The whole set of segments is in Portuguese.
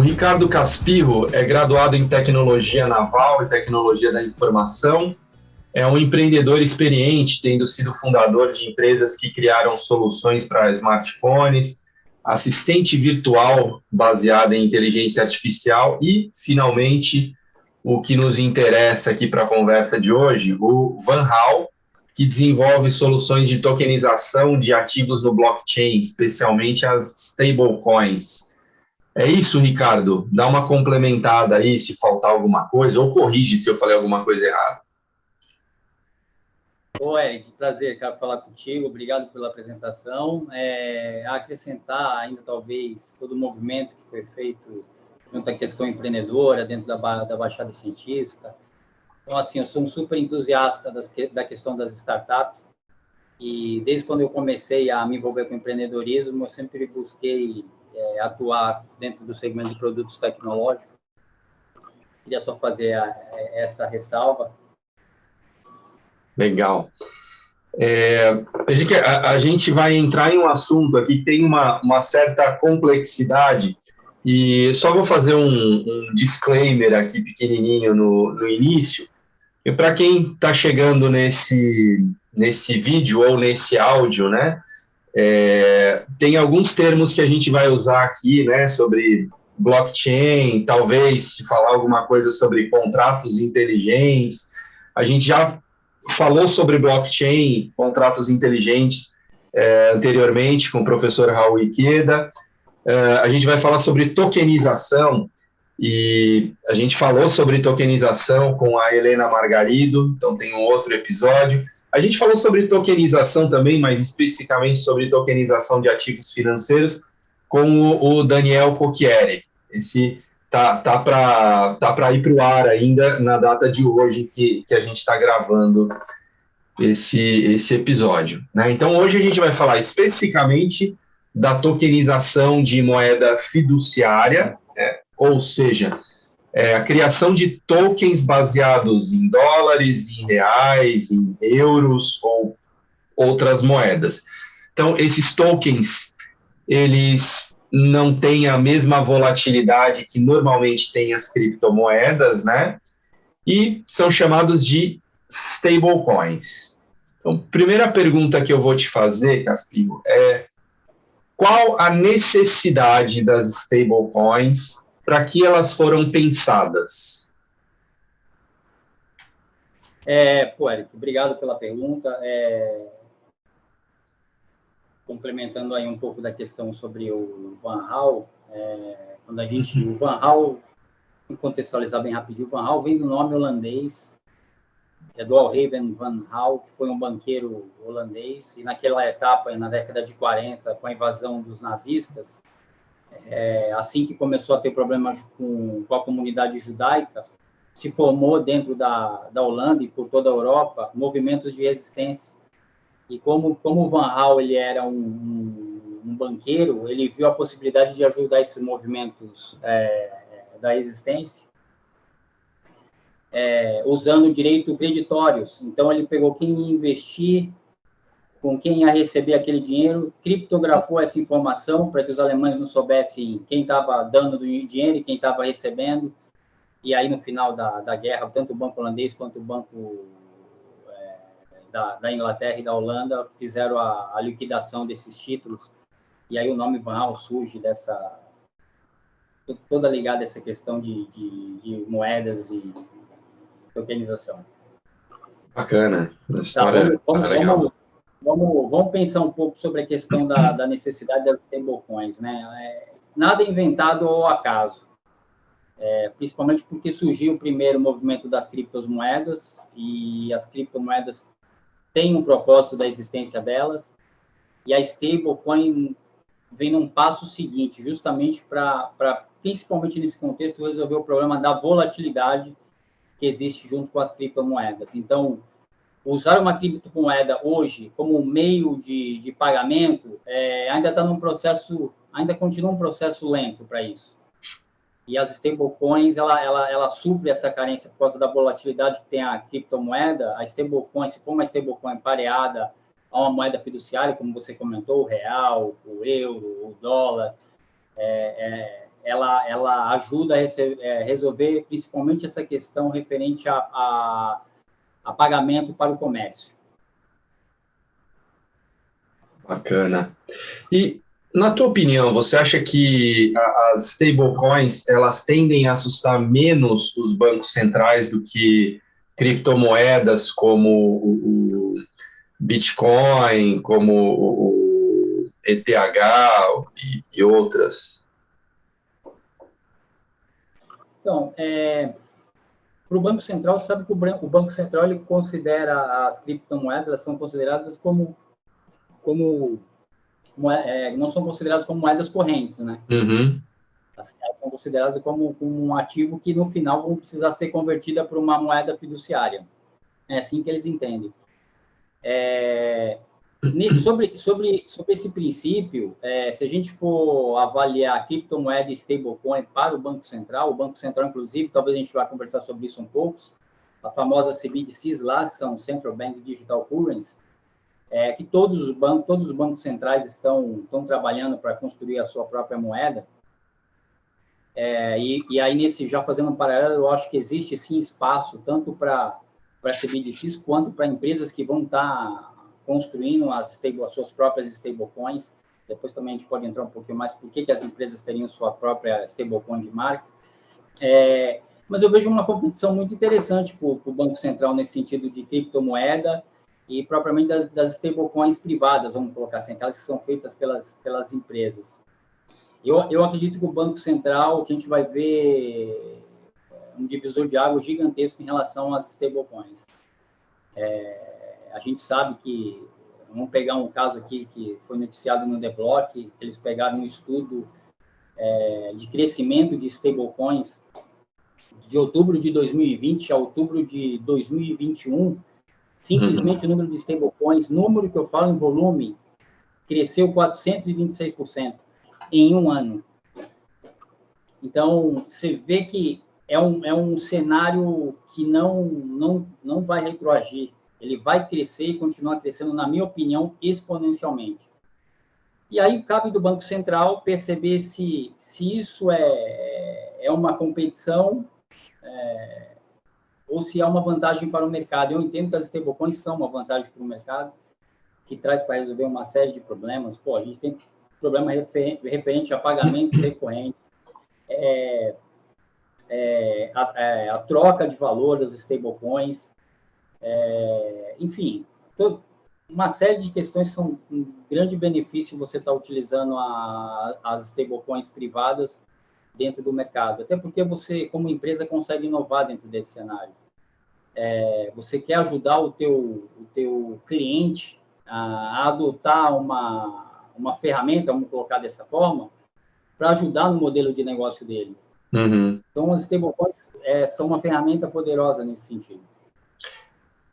O Ricardo Caspirro é graduado em Tecnologia Naval e Tecnologia da Informação. É um empreendedor experiente, tendo sido fundador de empresas que criaram soluções para smartphones, assistente virtual baseada em inteligência artificial e, finalmente, o que nos interessa aqui para a conversa de hoje, o Van Hal, que desenvolve soluções de tokenização de ativos no blockchain, especialmente as stablecoins. É isso, Ricardo? Dá uma complementada aí se faltar alguma coisa, ou corrige se eu falei alguma coisa errada. Ô, Eric, prazer, quero falar contigo. Obrigado pela apresentação. É, acrescentar ainda, talvez, todo o movimento que foi feito junto à questão empreendedora dentro da, da Baixada Cientista. Então, assim, eu sou um super entusiasta das, da questão das startups e desde quando eu comecei a me envolver com empreendedorismo, eu sempre busquei é, atuar dentro do segmento de produtos tecnológicos. Queria só fazer a, essa ressalva. Legal. É, a, a, gente, vai entrar em um assunto aqui que tem uma, uma certa complexidade, e só vou fazer um, um disclaimer aqui pequenininho no, no início. E para quem está chegando nesse, nesse vídeo ou nesse áudio, né, é, tem alguns termos que a gente vai usar aqui, né, sobre blockchain, talvez se falar alguma coisa sobre contratos inteligentes. A gente já falou sobre blockchain, contratos inteligentes é, anteriormente com o professor Raul Iqueda. É, a gente vai falar sobre tokenização e a gente falou sobre tokenização com a Helena Margarido, então tem um outro episódio. A gente falou sobre tokenização também, mais especificamente sobre tokenização de ativos financeiros, com o, Daniel Cocchieri. Esse tá, tá para tá para ir para o ar ainda na data de hoje que, que a gente está gravando esse, esse episódio. Né? Então, hoje a gente vai falar especificamente da tokenização de moeda fiduciária, né? ou seja, é, a criação de tokens baseados em dólares, em reais, em euros ou outras moedas. Então, esses tokens, eles não tem a mesma volatilidade que normalmente tem as criptomoedas, né? E são chamados de stablecoins. Então, primeira pergunta que eu vou te fazer, Caspinho, é qual a necessidade das stablecoins para que elas foram pensadas? É, pô, Eric, obrigado pela pergunta. É, complementando aí um pouco da questão sobre o Van Hal, é, quando a gente, o Van Hal, contextualizar bem rapidinho, o Van Hal vem do nome holandês, é do Alhaven Van Hal, que foi um banqueiro holandês, e naquela etapa, na década de 40, com a invasão dos nazistas, é, assim que começou a ter problemas com, com a comunidade judaica, se formou dentro da, da Holanda e por toda a Europa movimentos de resistência e como, como Van Hal ele era um, um, um banqueiro, ele viu a possibilidade de ajudar esses movimentos é, da existência é, usando direito creditórios. Então, ele pegou quem investir, com quem ia receber aquele dinheiro, criptografou essa informação para que os alemães não soubessem quem estava dando do dinheiro e quem estava recebendo. E aí, no final da, da guerra, tanto o banco holandês quanto o banco da, da, Inglaterra e da Holanda fizeram a, a, liquidação desses títulos, e aí o nome Van Gaal surge dessa. toda ligada a essa questão de, de, de moedas e tokenização. Bacana, a história tá, vamos, vamos, vamos, vamos, vamos, pensar um pouco sobre a questão da, da necessidade das stablecoins, né? É, nada inventado ao acaso. É, principalmente porque surgiu o primeiro movimento das criptomoedas e as criptomoedas tem um propósito da existência delas, e a stablecoin vem num passo seguinte, justamente para, principalmente nesse contexto, resolver o problema da volatilidade que existe junto com as criptomoedas. Então, usar uma criptomoeda hoje como meio de, de pagamento é, ainda está num processo, ainda continua um processo lento para isso e as stablecoins ela, ela, ela supre essa carência por causa da volatilidade que tem a criptomoeda. A stablecoin, se for uma stablecoin pareada a uma moeda fiduciária, como você comentou, o real, o euro, o dólar, é, é, ela, ela ajuda a, é, resolver principalmente essa questão referente a, a, a pagamento para o comércio. Bacana. E na tua opinião, você acha que as stablecoins elas tendem a assustar menos os bancos centrais do que criptomoedas como o Bitcoin, como o ETH e, e outras? Então, é, para o Banco Central, sabe que o, o Banco Central ele considera as criptomoedas, elas são consideradas como como é, não são consideradas como moedas correntes, né? Uhum. Elas são consideradas como, como, um ativo que no final vão precisar ser convertida para uma moeda fiduciária. É assim que eles entendem. É, sobre, sobre, sobre esse princípio, é, se a gente for avaliar criptomoeda e stablecoin para o Banco Central, o Banco Central, inclusive, talvez a gente vá conversar sobre isso um pouco, a famosa CBDCs lá, que são Central Bank Digital Currency, é, que todos os bancos, todos os bancos centrais estão, estão trabalhando para construir a sua própria moeda. É, e, e, aí, nesse, já fazendo um paralelo, eu acho que existe sim espaço, tanto para para CBDCs, quanto para empresas que vão estar tá construindo as, stable, as suas próprias stablecoins. Depois também a gente pode entrar um pouquinho mais por que, que as empresas teriam sua própria stablecoin de marca. É, mas eu vejo uma competição muito interessante para o Banco Central nesse sentido de criptomoeda e propriamente das, das stablecoins privadas, vamos colocar assim, aquelas que são feitas pelas, pelas empresas. Eu, eu acredito que o Banco Central, que a gente vai ver um divisor de água gigantesco em relação às stablecoins. É, a gente sabe que, vamos pegar um caso aqui que foi noticiado no The Block, eles pegaram um estudo é, de crescimento de stablecoins de outubro de 2020 a outubro de 2021, Simplesmente uhum. o número de stablecoins, número que eu falo em volume, cresceu 426% em um ano. Então, você vê que é um, é um cenário que não, não, não vai retroagir. Ele vai crescer e continuar crescendo, na minha opinião, exponencialmente. E aí cabe do Banco Central perceber se, se isso é, é uma competição é, ou se há uma vantagem para o mercado. Eu entendo que as stablecoins são uma vantagem para o mercado, que traz para resolver uma série de problemas. Pô, a gente tem problema referente a pagamento recorrente, é, é, a, é, a, troca de valor das stablecoins, é, enfim, todo, uma série de questões são um grande benefício você estar tá utilizando a, as stablecoins privadas dentro do mercado, até porque você, como empresa, consegue inovar dentro desse cenário é, você quer ajudar o teu, o teu cliente a, a adotar uma, uma ferramenta, vamos colocar dessa forma, para ajudar no modelo de negócio dele. Uhum. Então, as stablecoins é, são uma ferramenta poderosa nesse sentido.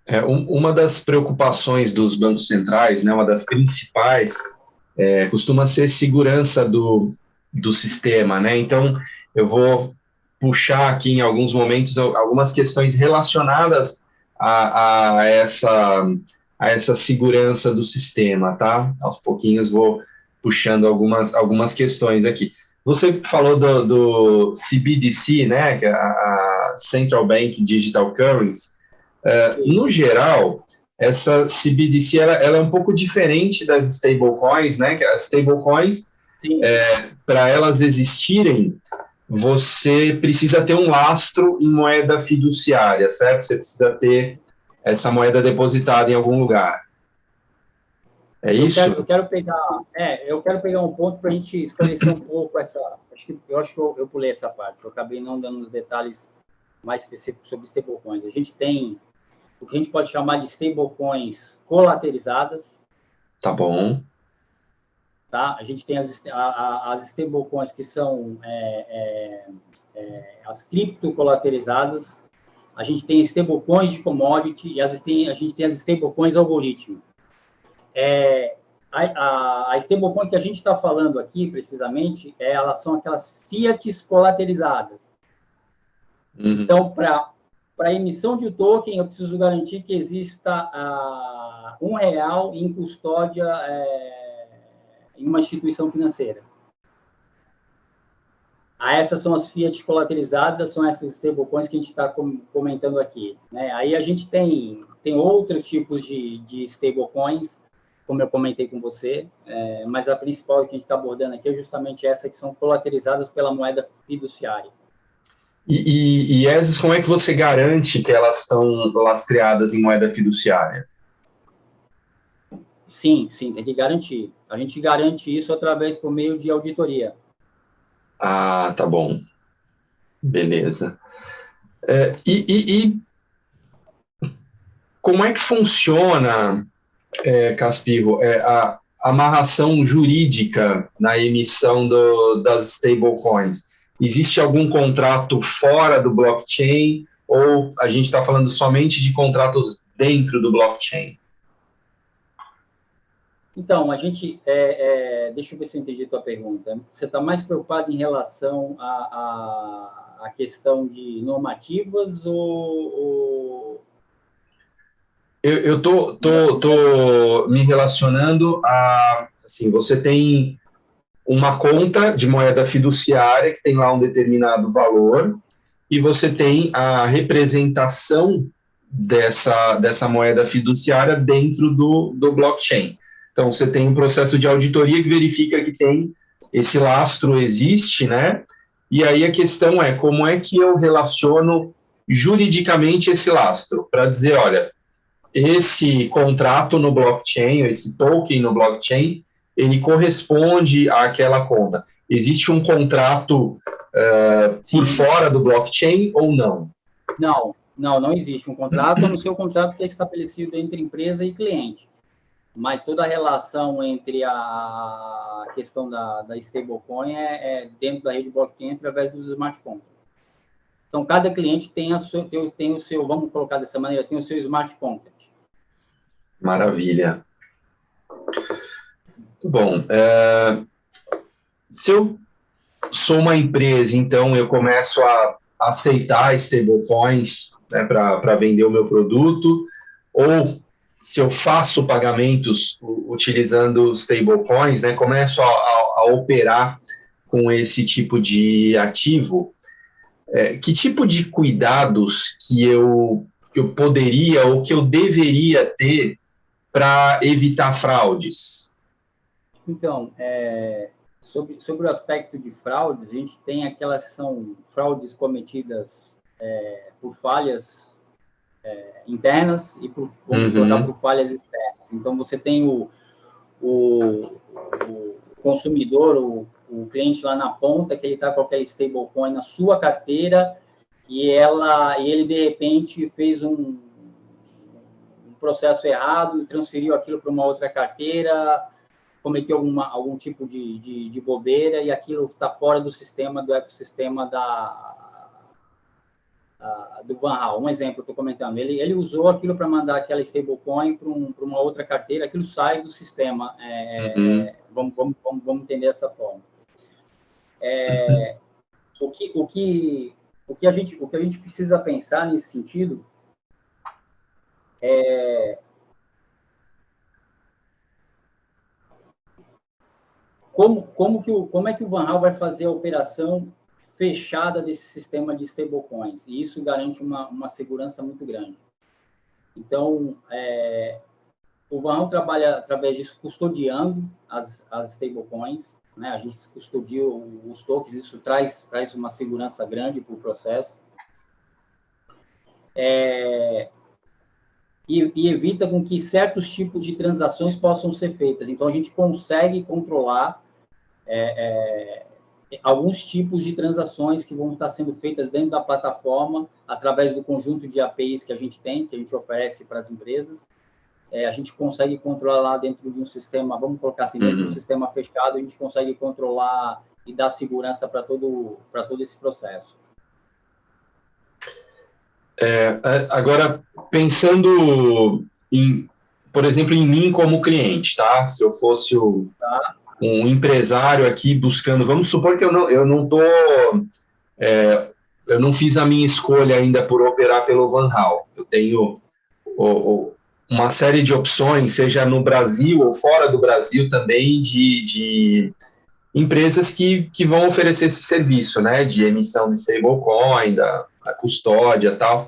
É, um, uma das preocupações dos bancos centrais, né, uma das principais, é, costuma ser segurança do, do sistema. Né? Então, eu vou puxar aqui em alguns momentos algumas questões relacionadas a, a, essa, a essa segurança do sistema, tá? Aos pouquinhos vou puxando algumas, algumas questões aqui. Você falou do, do CBDC, né, é a Central Bank Digital Currency. Uh, no geral, essa CBDC ela, ela, é um pouco diferente das stablecoins, né? As stablecoins, é, para elas existirem, você precisa ter um lastro em moeda fiduciária, certo? Você precisa ter essa moeda depositada em algum lugar. É eu isso? Quero, eu quero pegar, é, eu quero pegar um ponto para a gente esclarecer um pouco essa. Acho que, eu acho que eu, eu, pulei essa parte. Eu acabei não dando os detalhes mais específicos sobre stablecoins. A gente tem o que a gente pode chamar de stablecoins colaterizadas. Tá bom. Tá? A gente tem as, a, as stablecoins que são é, é, é, as criptocolaterizadas, a gente tem stablecoins de commodity e as, tem, a gente tem as stablecoins algoritmo. É, a, a, a stablecoin que a gente está falando aqui, precisamente, é, elas são aquelas fiats colaterizadas. Uhum. Então, para para emissão de token, eu preciso garantir que exista uh, um real em custódia é, em uma instituição financeira. Ah, essas são as fiat colateralizadas, são essas stablecoins que a gente está comentando aqui. Né? Aí a gente tem, tem outros tipos de, de stablecoins, como eu comentei com você, é, mas a principal que a gente está abordando aqui é justamente essa que são colateralizadas pela moeda fiduciária. E, e, e essas, como é que você garante que elas estão lastreadas em moeda fiduciária? Sim, sim, tem que garantir. A gente garante isso através por meio de auditoria. Ah, tá bom. Beleza. É, e, e, e, como é que funciona, é, Caspirro, é, a amarração jurídica na emissão do, das stablecoins? Existe algum contrato fora do blockchain ou a gente está falando somente de contratos dentro do blockchain? Então, a gente, é, é, deixa eu ver se eu entendi a tua pergunta. Você está mais preocupado em relação à, à, questão de normativas ou... ou... Eu estou tô, tô, tô me relacionando a, assim, você tem uma conta de moeda fiduciária que tem lá um determinado valor e você tem a representação dessa, dessa moeda fiduciária dentro do, do blockchain. Então, você tem um processo de auditoria que verifica que tem esse lastro existe, né? E aí a questão é como é que eu relaciono juridicamente esse lastro para dizer, olha, esse contrato no blockchain, esse token no blockchain, ele corresponde àquela conta. Existe um contrato uh, por fora do blockchain ou não? Não, não, não existe um contrato, a não ser o contrato que é estabelecido entre empresa e cliente mas toda a relação entre a questão da, da stablecoin é, é, dentro da rede blockchain através dos smart contracts. Então, cada cliente tem, a sua, tem, tem, o seu, vamos colocar dessa maneira, tem o seu smart contract. Maravilha. Bom, é, se eu sou uma empresa, então eu começo a aceitar stablecoins né, para vender o meu produto, ou se eu faço pagamentos utilizando stablecoins, né, começo a, a, a, operar com esse tipo de ativo, é, que tipo de cuidados que eu, que eu poderia ou que eu deveria ter para evitar fraudes? Então, é, sobre, sobre o aspecto de fraudes, a gente tem aquelas que são fraudes cometidas é, por falhas é, internas e por, uhum. por falhas externas. Então, você tem o, o, o consumidor, o, o, cliente lá na ponta, que ele está com aquele stablecoin na sua carteira e, ela, e ele, de repente, fez um, um processo errado e transferiu aquilo para uma outra carteira, cometeu alguma, algum tipo de, de, de bobeira e aquilo está fora do sistema, do ecossistema da, uh, do Van Hal, um exemplo, estou comentando, ele, ele usou aquilo para mandar aquela stablecoin para um, uma outra carteira, aquilo sai do sistema. É, uhum. é, vamos, vamos, vamos, vamos entender dessa forma. É, o, que, o, que, o, que a gente, o que a gente precisa pensar nesse sentido é como, como, que o, como é que o Van Hal vai fazer a operação fechada desse sistema de stablecoins, e isso garante uma, uma segurança muito grande. Então, é, o Van trabalha através disso, custodiando as, as stablecoins, né? a gente custodia os tokens, isso traz, traz uma segurança grande para o processo. É, e, e, evita com que certos tipos de transações possam ser feitas. Então, a gente consegue controlar é, é, alguns tipos de transações que vão estar sendo feitas dentro da plataforma através do conjunto de APIs que a gente tem, que a gente oferece para as empresas. É, a gente consegue controlar lá dentro de um sistema, vamos colocar assim, dentro uhum. de um uhum. sistema fechado, a gente consegue controlar e dar segurança para todo, todo esse processo. É, agora, pensando em, por exemplo, em mim como cliente, tá? Se eu fosse o, tá um empresário aqui buscando, vamos supor que eu não eu não tô é, eu não fiz a minha escolha ainda por operar pelo Van Hal. Eu tenho o, o, uma série de opções, seja no Brasil ou fora do Brasil também, de, de empresas que, que vão oferecer esse serviço, né, de emissão de stablecoin, da, da custódia tal.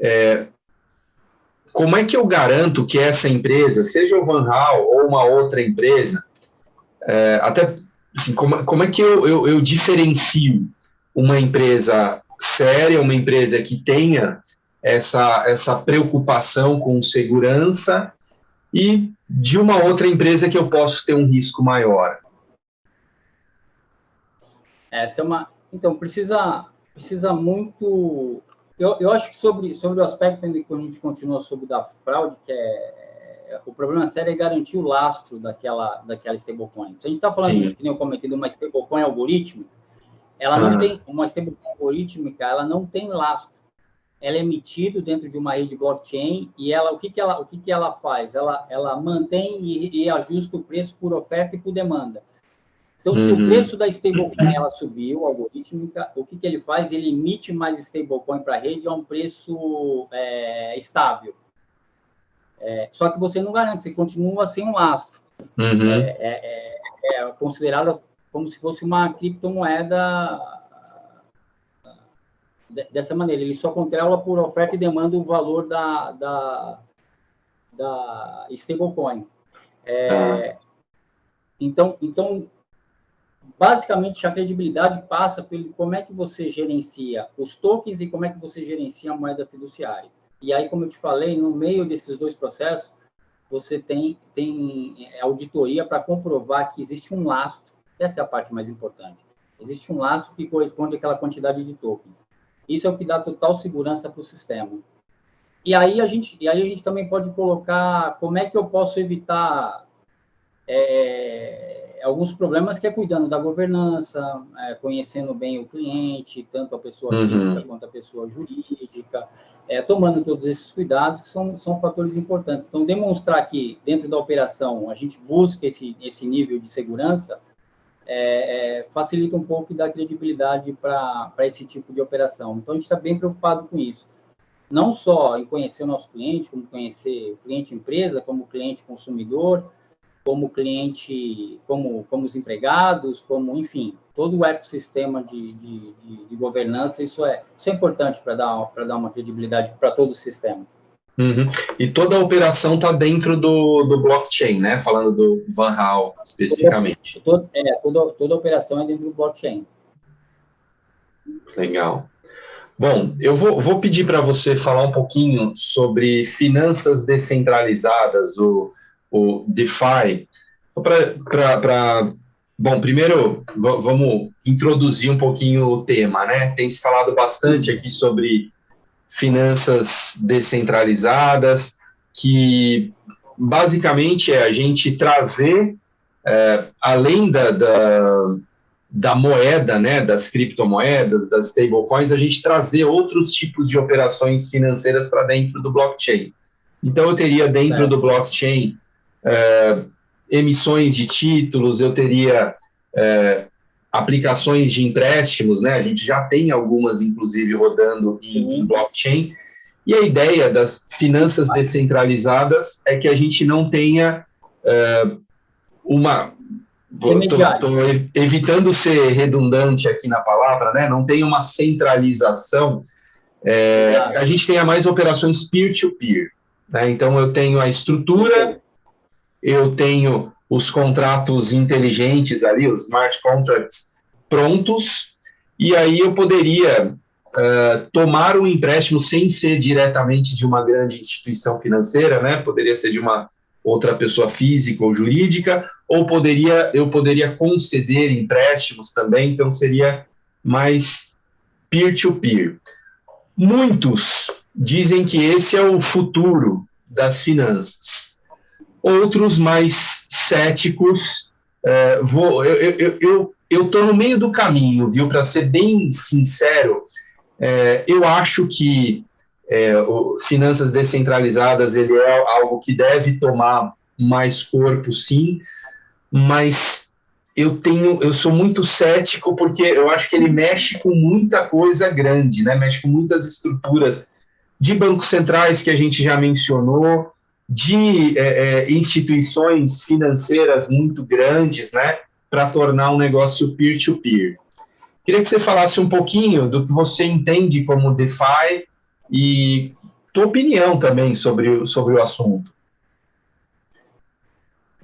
É, como é que eu garanto que essa empresa, seja o Van Hal ou uma outra empresa, é, até assim, como, como é que eu, eu, eu diferencio uma empresa séria, uma empresa que tenha essa, essa preocupação com segurança e de uma outra empresa que eu posso ter um risco maior? Essa é uma. Então, precisa, precisa muito. Eu, eu acho que sobre, sobre o aspecto ainda que a gente continua sobre da fraude, que é o problema sério é garantir o lastro daquela, daquela stablecoin. Se a gente está falando, Sim. que nem eu comentei, de uma stablecoin algorítmica, ela não tem, uma stablecoin algorítmica, ela não tem lastro. Ela é emitida dentro de uma rede blockchain e ela, o que, que, ela, o que, que ela faz? Ela, ela mantém e, e ajusta o preço por oferta e por demanda. Então, uhum. se o uhum. preço da stablecoin ela subiu, algorítmica, o que, que ele faz? Ele emite mais stablecoin para a rede a um preço é, estável. É, só que você não garante, você continua sem um lastro. Uhum. É, é, é, é considerado como se fosse uma criptomoeda dessa maneira. Ele só controla por oferta e demanda o valor da, da, da stablecoin. É, ah. então, então, basicamente, a credibilidade passa pelo como é que você gerencia os tokens e como é que você gerencia a moeda fiduciária. E aí, como eu te falei, no meio desses dois processos, você tem, tem auditoria para comprovar que existe um lastro. Essa é a parte mais importante. Existe um lastro que corresponde àquela quantidade de tokens. Isso é o que dá total segurança para o sistema. E aí a gente, e aí a gente também pode colocar como é que eu posso evitar é, alguns problemas que é cuidando da governança, é, conhecendo bem o cliente, tanto a pessoa uhum. física quanto a pessoa jurídica, é, tomando todos esses cuidados que são, são fatores importantes. Então, demonstrar que dentro da operação a gente busca esse, esse nível de segurança é, é, facilita um pouco da credibilidade para esse tipo de operação. Então, a gente está bem preocupado com isso. Não só em conhecer o nosso cliente, como conhecer o cliente empresa, como cliente consumidor, como cliente, como, como os empregados, como, enfim, todo o ecossistema de, de, de, de governança, isso é, isso é importante para dar, dar uma credibilidade para todo o sistema. Uhum. E toda a operação está dentro do, do blockchain, né? Falando do Van Hal especificamente. Toda, é, toda, toda a operação é dentro do blockchain. Legal. Bom, eu vou, vou pedir para você falar um pouquinho sobre finanças descentralizadas, o, o DeFi. Para. Bom, primeiro vamos introduzir um pouquinho o tema, né? Tem se falado bastante aqui sobre finanças descentralizadas, que basicamente é a gente trazer, é, além da, da, da, moeda, né, das criptomoedas, das stablecoins, a gente trazer outros tipos de operações financeiras para dentro do blockchain. Então, eu teria dentro do blockchain emissões de títulos, eu teria é, aplicações de empréstimos, né? A gente já tem algumas, inclusive, rodando em, em blockchain. E a ideia das finanças descentralizadas é que a gente não tenha uh, uma. Estou evitando ser redundante aqui na palavra, né? Não tem uma centralização. É, a gente tenha mais operações peer-to-peer. -peer, né? Então, eu tenho a estrutura, eu tenho os contratos inteligentes ali, os smart contracts prontos, e aí eu poderia uh, tomar um empréstimo sem ser diretamente de uma grande instituição financeira, né? Poderia ser de uma outra pessoa física ou jurídica, ou poderia eu poderia conceder empréstimos também, então seria mais peer-to-peer. -peer. Muitos dizem que esse é o futuro das finanças outros mais céticos. É, vou, eu estou eu, eu, no meio do caminho, viu? Para ser bem sincero, é, eu acho que é, o, finanças descentralizadas ele é algo que deve tomar mais corpo, sim, mas eu tenho, eu sou muito cético porque eu acho que ele mexe com muita coisa grande, né? Mexe com muitas estruturas de bancos centrais que a gente já mencionou, de é, é, instituições financeiras muito grandes, né? para tornar um negócio peer-to-peer. -peer. Queria que você falasse um pouquinho do que você entende como DeFi e tua opinião também sobre, sobre o assunto.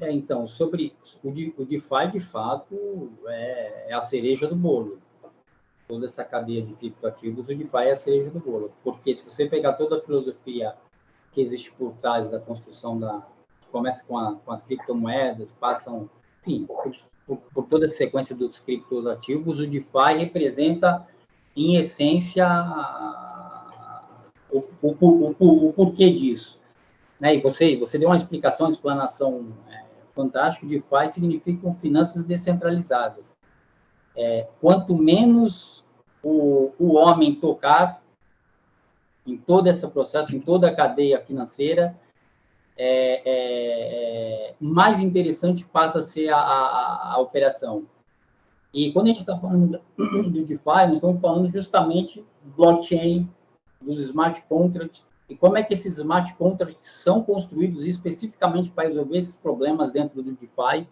É, então, sobre o, o DeFi, de fato, é, é, a cereja do bolo. Toda essa cadeia de criptoativos, o DeFi é a cereja do bolo. Porque se você pegar toda a filosofia que existe por trás da construção da... Começa com, a, com as criptomoedas, passam, enfim, por, por, toda a sequência dos criptoativos, o DeFi representa, em essência, o, o, o, o porquê disso. Né? E você, você deu uma explicação, uma explanação fantástico, DeFi significam finanças descentralizadas. É, quanto menos o, o homem tocar em todo esse processo, em toda a cadeia financeira, é, é, é mais interessante passa a ser a, a, a operação. E quando a gente está falando de DeFi, nós estamos falando justamente blockchain, dos smart contracts, e como é que esses smart contracts são construídos especificamente para resolver esses problemas dentro do DeFi.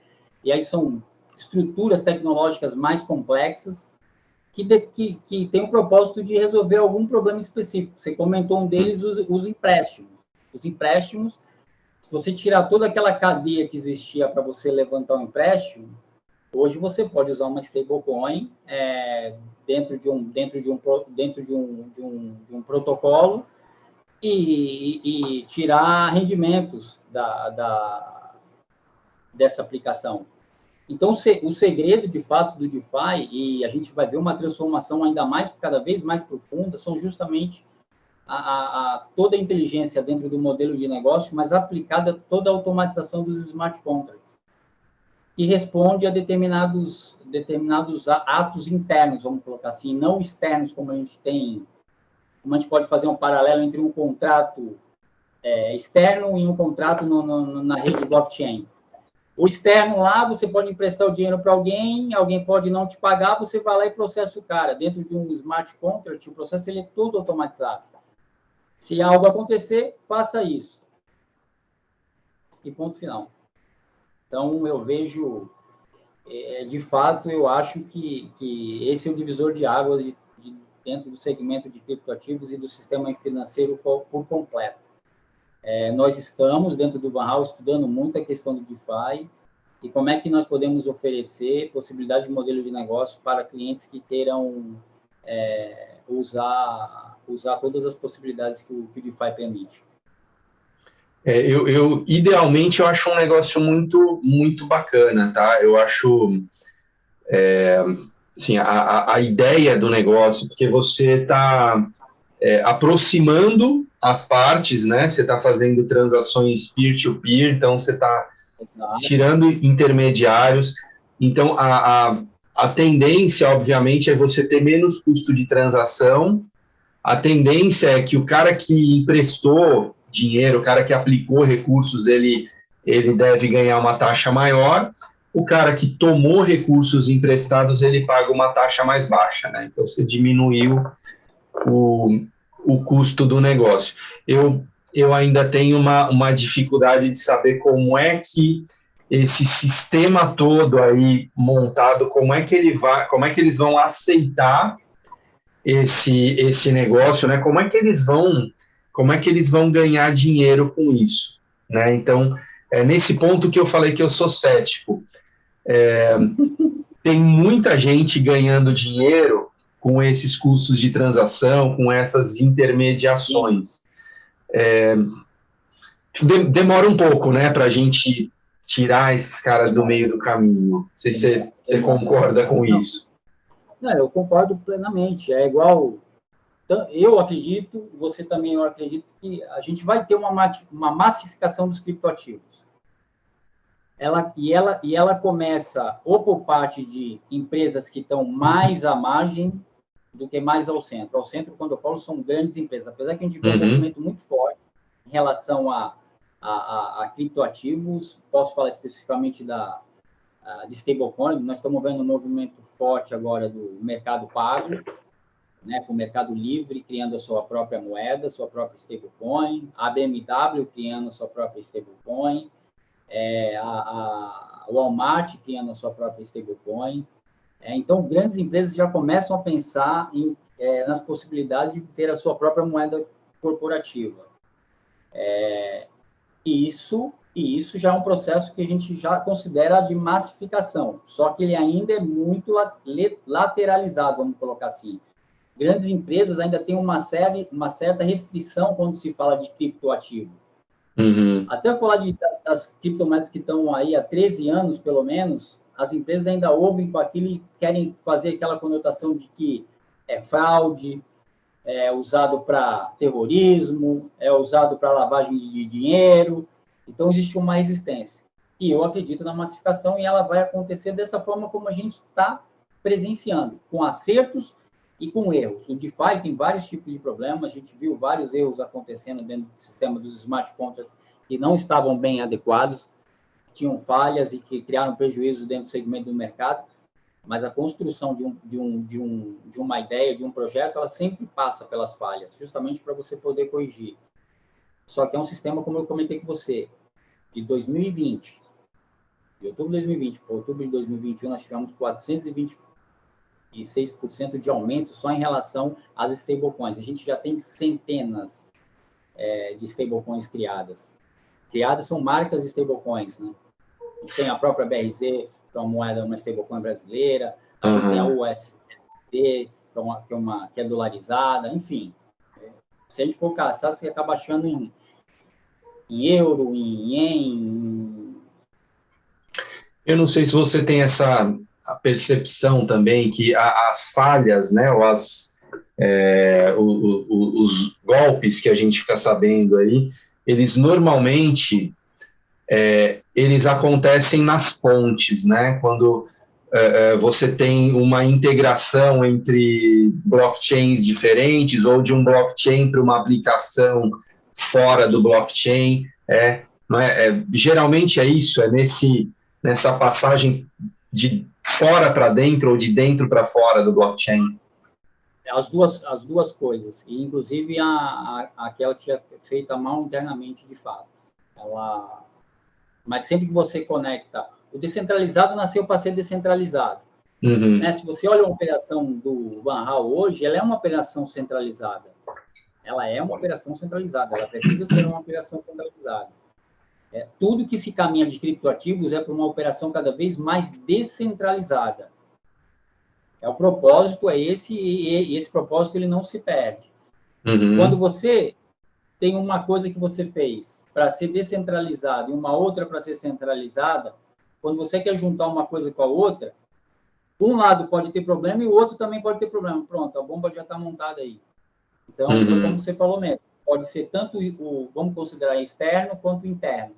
E aí são estruturas tecnológicas mais complexas que, de, que, que têm o propósito de resolver algum problema específico. Você comentou um deles, os, os empréstimos. Os empréstimos, se você tirar toda aquela cadeia que existia para você levantar um empréstimo, hoje você pode usar uma stablecoin é, dentro de um dentro de um dentro de um, de um, de um protocolo e, e tirar rendimentos da, da, dessa aplicação. Então, o segredo, de fato, do DeFi, e a gente vai ver uma transformação ainda mais, cada vez mais profunda, são justamente a, a, a toda a inteligência dentro do modelo de negócio, mas aplicada toda a automatização dos smart contracts, que responde a determinados, determinados atos internos, vamos colocar assim, não externos, como a gente tem como a gente pode fazer um paralelo entre um contrato é, externo e um contrato no, no, na rede blockchain. O externo lá, você pode emprestar o dinheiro para alguém, alguém pode não te pagar, você vai lá e processa o cara. Dentro de um smart contract, o processo ele é todo automatizado. Se algo acontecer, faça isso. E ponto final. Então, eu vejo, é, de fato, eu acho que, que esse é o divisor de águas de dentro do segmento de criptoativos e do sistema financeiro por completo. É, nós estamos, dentro do Vanhal, estudando muito a questão do DeFi e como é que nós podemos oferecer possibilidade de modelo de negócio para clientes que queiram é, usar, usar todas as possibilidades que o, que o DeFi permite. É, eu, eu, idealmente, eu acho um negócio muito, muito bacana, tá? Eu acho... É, assim, a, a ideia do negócio, porque você está é, aproximando as partes, né? Você está fazendo transações peer-to-peer, -peer, então você está tirando intermediários. Então, a, a, a tendência, obviamente, é você ter menos custo de transação. A tendência é que o cara que emprestou dinheiro, o cara que aplicou recursos, ele, ele deve ganhar uma taxa maior o cara que tomou recursos emprestados, ele paga uma taxa mais baixa, né? Então, você diminuiu o, o custo do negócio. Eu, eu ainda tenho uma, uma dificuldade de saber como é que esse sistema todo aí montado, como é que ele vai, como é que eles vão aceitar esse esse negócio, né? Como é que eles vão, como é que eles vão ganhar dinheiro com isso, né? Então, é nesse ponto que eu falei que eu sou cético. É, tem muita gente ganhando dinheiro com esses custos de transação, com essas intermediações. É, demora um pouco, né, para a gente tirar esses caras do meio do caminho. Não sei se você, concorda com isso. Não, eu concordo plenamente. É igual. Eu acredito, você também eu acredito que a gente vai ter uma, uma massificação dos criptoativos ela, e, ela, e ela começa ou por parte de empresas que estão mais à margem do que mais ao centro. Ao centro, quando eu falo, são grandes empresas, apesar que a gente vê um uhum. movimento muito forte em relação a, a, a, a criptoativos, posso falar especificamente da, de stablecoin, nós estamos vendo um movimento forte agora do mercado pago, né, com o mercado livre criando a sua própria moeda, sua própria stablecoin, a BMW criando a sua própria stablecoin, é, a, a, Walmart criando a sua própria stablecoin. É, então, grandes empresas já começam a pensar em, é, nas possibilidades de ter a sua própria moeda corporativa. É, e isso e isso já é um processo que a gente já considera de massificação, só que ele ainda é muito lateralizado, vamos colocar assim. Grandes empresas ainda têm uma, série, uma certa restrição quando se fala de criptoativo. Uhum. Até falar de, das criptomoedas que estão aí há 13 anos, pelo menos, as empresas ainda ouvem com aquilo e querem fazer aquela conotação de que é fraude, é usado para terrorismo, é usado para lavagem de dinheiro, então, existe uma resistência. E eu acredito na massificação e ela vai acontecer dessa forma como a gente está presenciando, com acertos e com erros. O DeFi tem vários tipos de problemas, a gente viu vários erros acontecendo dentro do sistema dos smart contracts que não estavam bem adequados, tinham falhas e que criaram prejuízos dentro do segmento do mercado, mas a construção de, um, de, um, de, um, de uma ideia, de um projeto, ela sempre passa pelas falhas, justamente para você poder corrigir. Só que é um sistema, como eu comentei com você, de 2020, de outubro de 2020 para outubro de 2021, nós tivemos 426% de aumento só em relação às stablecoins. A gente já tem centenas é, de stablecoins criadas. Criadas são marcas de stablecoins, né? A gente tem a própria BRZ, que é uma moeda, uma stablecoin brasileira, a gente uhum. tem a UST, que é, uma, que, é uma, que é dolarizada, enfim. Se a gente for caçar, você acaba achando em em euro, em ien. Eu não sei se você tem essa percepção também que as falhas, né, ou as, é, o, o, os golpes que a gente fica sabendo aí, eles normalmente é, eles acontecem nas pontes, né? Quando é, é você tem uma integração entre blockchains diferentes ou de um blockchain para uma aplicação fora do blockchain. É, é, é geralmente é isso, é nesse, nessa passagem de fora para dentro ou de dentro para fora do blockchain. As duas, as duas coisas, e inclusive a, a, aquela que é feita mal internamente de fato. Ela, mas sempre que você conecta, o descentralizado nasceu para ser descentralizado. Uhum. Né? Se você olha a operação do Van Hal hoje, ela é uma operação centralizada ela é uma operação centralizada, ela precisa ser uma operação centralizada. É, tudo que se caminha de criptoativos é para uma operação cada vez mais descentralizada. É o propósito é esse e, e esse propósito ele não se perde. Uhum. Quando você tem uma coisa que você fez para ser descentralizada e uma outra para ser centralizada, quando você quer juntar uma coisa com a outra, um lado pode ter problema e o outro também pode ter problema. Pronto, a bomba já está montada aí. Então, uhum. como você falou mesmo, pode ser tanto o, vamos considerar externo quanto interno.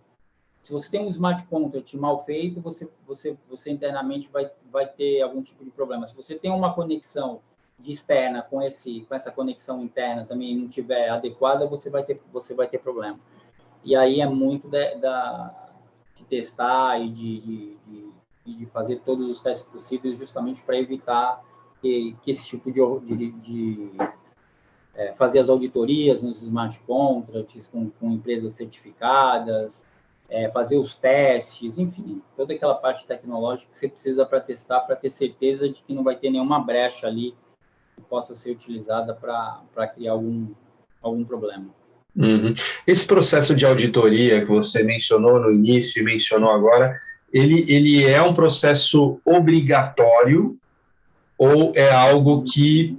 Se você tem um smart contract mal feito, você, você, você internamente vai, vai ter algum tipo de problema. Se você tem uma conexão de externa com esse com essa conexão interna também não tiver adequada, você vai ter você vai ter problema. E aí é muito de, da, de testar e de, de, de, de, fazer todos os testes possíveis justamente para evitar que, que esse tipo de, de, de é, fazer as auditorias nos smart contracts com, com empresas certificadas, é, fazer os testes, enfim, toda aquela parte tecnológica que você precisa para testar, para ter certeza de que não vai ter nenhuma brecha ali possa ser utilizada para criar algum, algum problema. Uhum. Esse processo de auditoria que você mencionou no início e mencionou agora, ele, ele é um processo obrigatório ou é algo que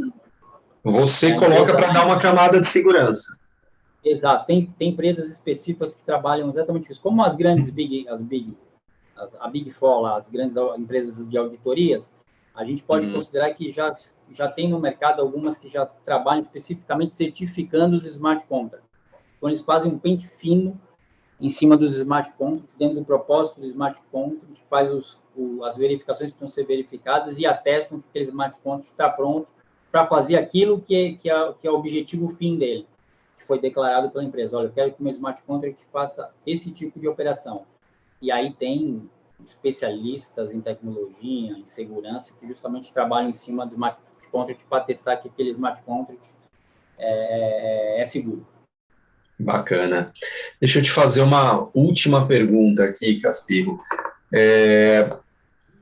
você é, coloca para dar uma camada de segurança. Exato. Tem, tem empresas específicas que trabalham exatamente isso. Como as grandes big, as big, as, a Big Four, as grandes empresas de auditorias, a gente pode uhum. considerar que já, já tem no mercado algumas que já trabalham especificamente certificando os smart contracts. Então, eles fazem um pente fino em cima dos smart contracts, dentro do propósito do smart contract, faz os, o, as verificações que precisam ser verificadas e atestam que aquele smart contract está pronto para fazer aquilo que que, é, que é o objetivo fim dele, que foi declarado pela empresa. Olha, eu quero que o meu smart contract faça esse tipo de operação. E aí tem especialistas em tecnologia, em segurança, que justamente trabalham em cima do smart contract para testar que aquele smart contract é, é, é seguro. Bacana. Deixa eu te fazer uma última pergunta aqui, Caspiro. É,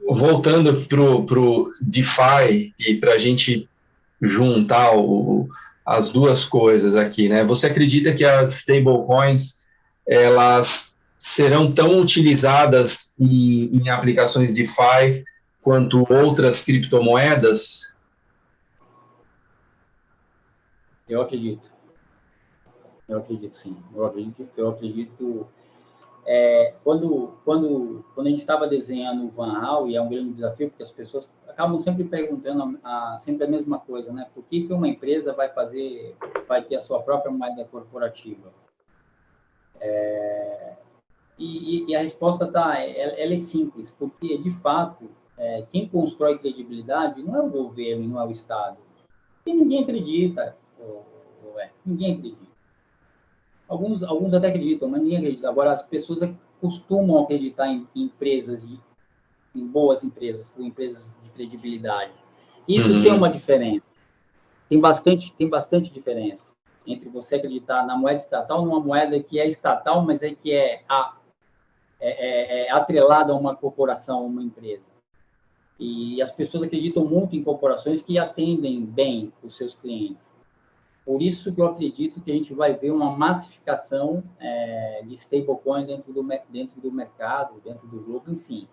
voltando para o DeFi e para a gente juntar o, as duas coisas aqui, né? Você acredita que as stablecoins elas serão tão utilizadas em, em aplicações DeFi quanto outras criptomoedas? Eu acredito. Eu acredito, sim. Eu acredito. Eu acredito. É, quando, quando, quando a gente estava desenhando o Van Hal, e é um grande desafio, porque as pessoas acabam sempre perguntando a, a, sempre a mesma coisa, né? Por que, que uma empresa vai fazer, vai ter a sua própria moeda corporativa? É, e, e, a resposta tá, ela, ela, é simples, porque de fato é, quem constrói credibilidade não é o governo, não é o Estado. E ninguém acredita, ou, ou é, ninguém acredita. Alguns, alguns até acreditam, mas ninguém acredita. Agora, as pessoas costumam acreditar em, em empresas, de, em boas empresas, com empresas de credibilidade. Isso uhum. tem uma diferença. Tem bastante, tem bastante diferença entre você acreditar na moeda estatal, numa moeda que é estatal, mas é que é, a, é, é, é atrelada a uma corporação, a uma empresa. E as pessoas acreditam muito em corporações que atendem bem os seus clientes. Por isso que eu acredito que a gente vai ver uma massificação é, de stablecoins dentro do, dentro do mercado, dentro do grupo, enfim.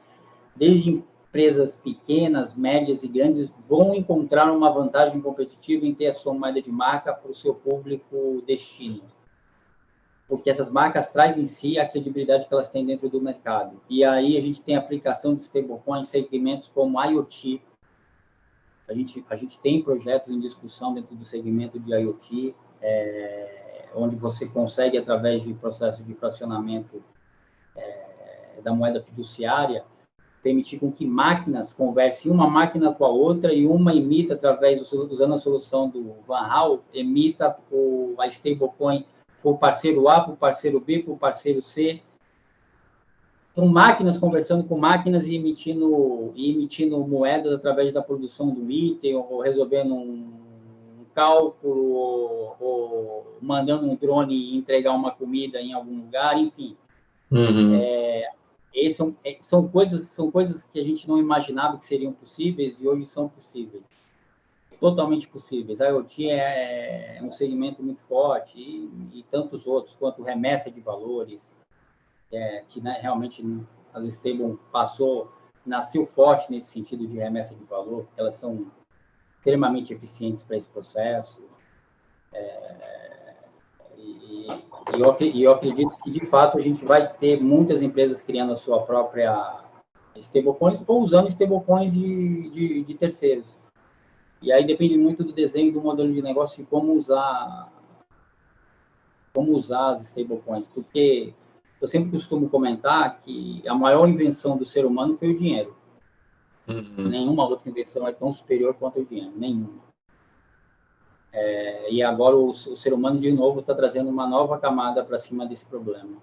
Desde empresas pequenas, médias e grandes vão encontrar uma vantagem competitiva em ter a sua moeda de marca para o seu público destino. Porque essas marcas trazem em si a credibilidade que elas têm dentro do mercado. E aí a gente tem aplicação de stablecoins em segmentos como IoT, a gente, a gente tem projetos em discussão dentro do segmento de IoT, é, onde você consegue, através de processo de fracionamento é, da moeda fiduciária, permitir com que máquinas conversem uma máquina com a outra e uma emita, através, usando a solução do Van Hal, emita o, a stablecoin para o parceiro A, para o parceiro B, para o parceiro C, são máquinas conversando com máquinas e emitindo, e emitindo moedas através da produção do item, ou resolvendo um cálculo, ou, ou mandando um drone entregar uma comida em algum lugar, enfim. Uhum. É, são, é, são, coisas, são coisas que a gente não imaginava que seriam possíveis e hoje são possíveis. Totalmente possíveis. A IoT é, é um segmento muito forte e, e tantos outros, quanto remessa de valores, é, que né, realmente as stable passou, nasceu forte nesse sentido de remessa de valor, porque elas são extremamente eficientes para esse processo. É, e, e, eu, e, eu, acredito que, de fato, a gente vai ter muitas empresas criando a sua própria stablecoins ou usando stablecoins de, de, de terceiros. E aí depende muito do desenho do modelo de negócio e como usar como usar as stablecoins, porque eu sempre costumo comentar que a maior invenção do ser humano foi o dinheiro. Uhum. Nenhuma outra invenção é tão superior quanto o dinheiro, nenhuma. É, e agora o, o, ser humano, de novo, está trazendo uma nova camada para cima desse problema.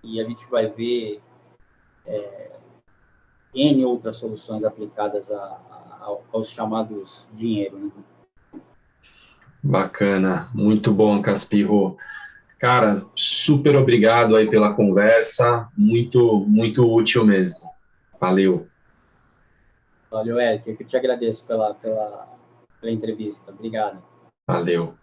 E a gente vai ver é, N outras soluções aplicadas a, aos chamados dinheiro. Né? Bacana, muito bom, Caspirro. Cara, super obrigado aí pela conversa, muito, muito útil mesmo. Valeu. Valeu, Eric. Eu que te agradeço pela, pela, pela entrevista. Obrigado. Valeu.